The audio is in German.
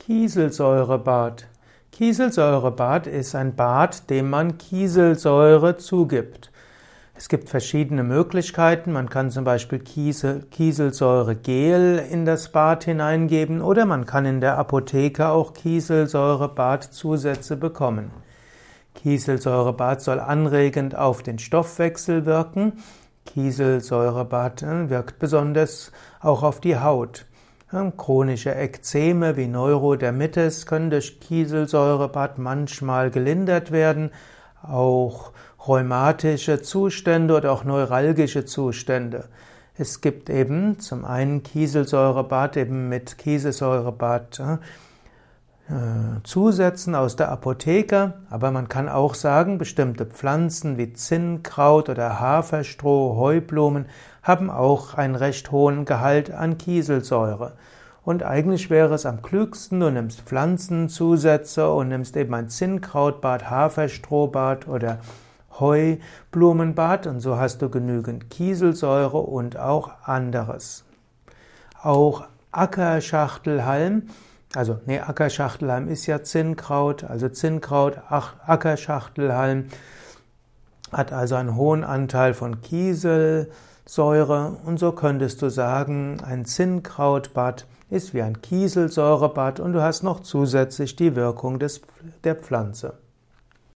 Kieselsäurebad. Kieselsäurebad ist ein Bad, dem man Kieselsäure zugibt. Es gibt verschiedene Möglichkeiten. Man kann zum Beispiel Kiesel, Kieselsäuregel in das Bad hineingeben oder man kann in der Apotheke auch Kieselsäurebadzusätze bekommen. Kieselsäurebad soll anregend auf den Stoffwechsel wirken. Kieselsäurebad äh, wirkt besonders auch auf die Haut. Chronische Ekzeme wie Neurodermitis können durch Kieselsäurebad manchmal gelindert werden. Auch rheumatische Zustände oder auch neuralgische Zustände. Es gibt eben zum einen Kieselsäurebad eben mit Kieselsäurebad äh, Zusätzen aus der Apotheke, aber man kann auch sagen, bestimmte Pflanzen wie Zinnkraut oder Haferstroh, Heublumen haben auch einen recht hohen Gehalt an Kieselsäure. Und eigentlich wäre es am klügsten, du nimmst Pflanzenzusätze und nimmst eben ein Zinnkrautbad, Haferstrohbad oder Heublumenbad und so hast du genügend Kieselsäure und auch anderes. Auch Ackerschachtelhalm, also nee, Ackerschachtelhalm ist ja Zinnkraut, also Zinnkraut, Ackerschachtelhalm hat also einen hohen Anteil von Kiesel, Säure und so könntest du sagen, ein Zinnkrautbad ist wie ein Kieselsäurebad und du hast noch zusätzlich die Wirkung des, der Pflanze.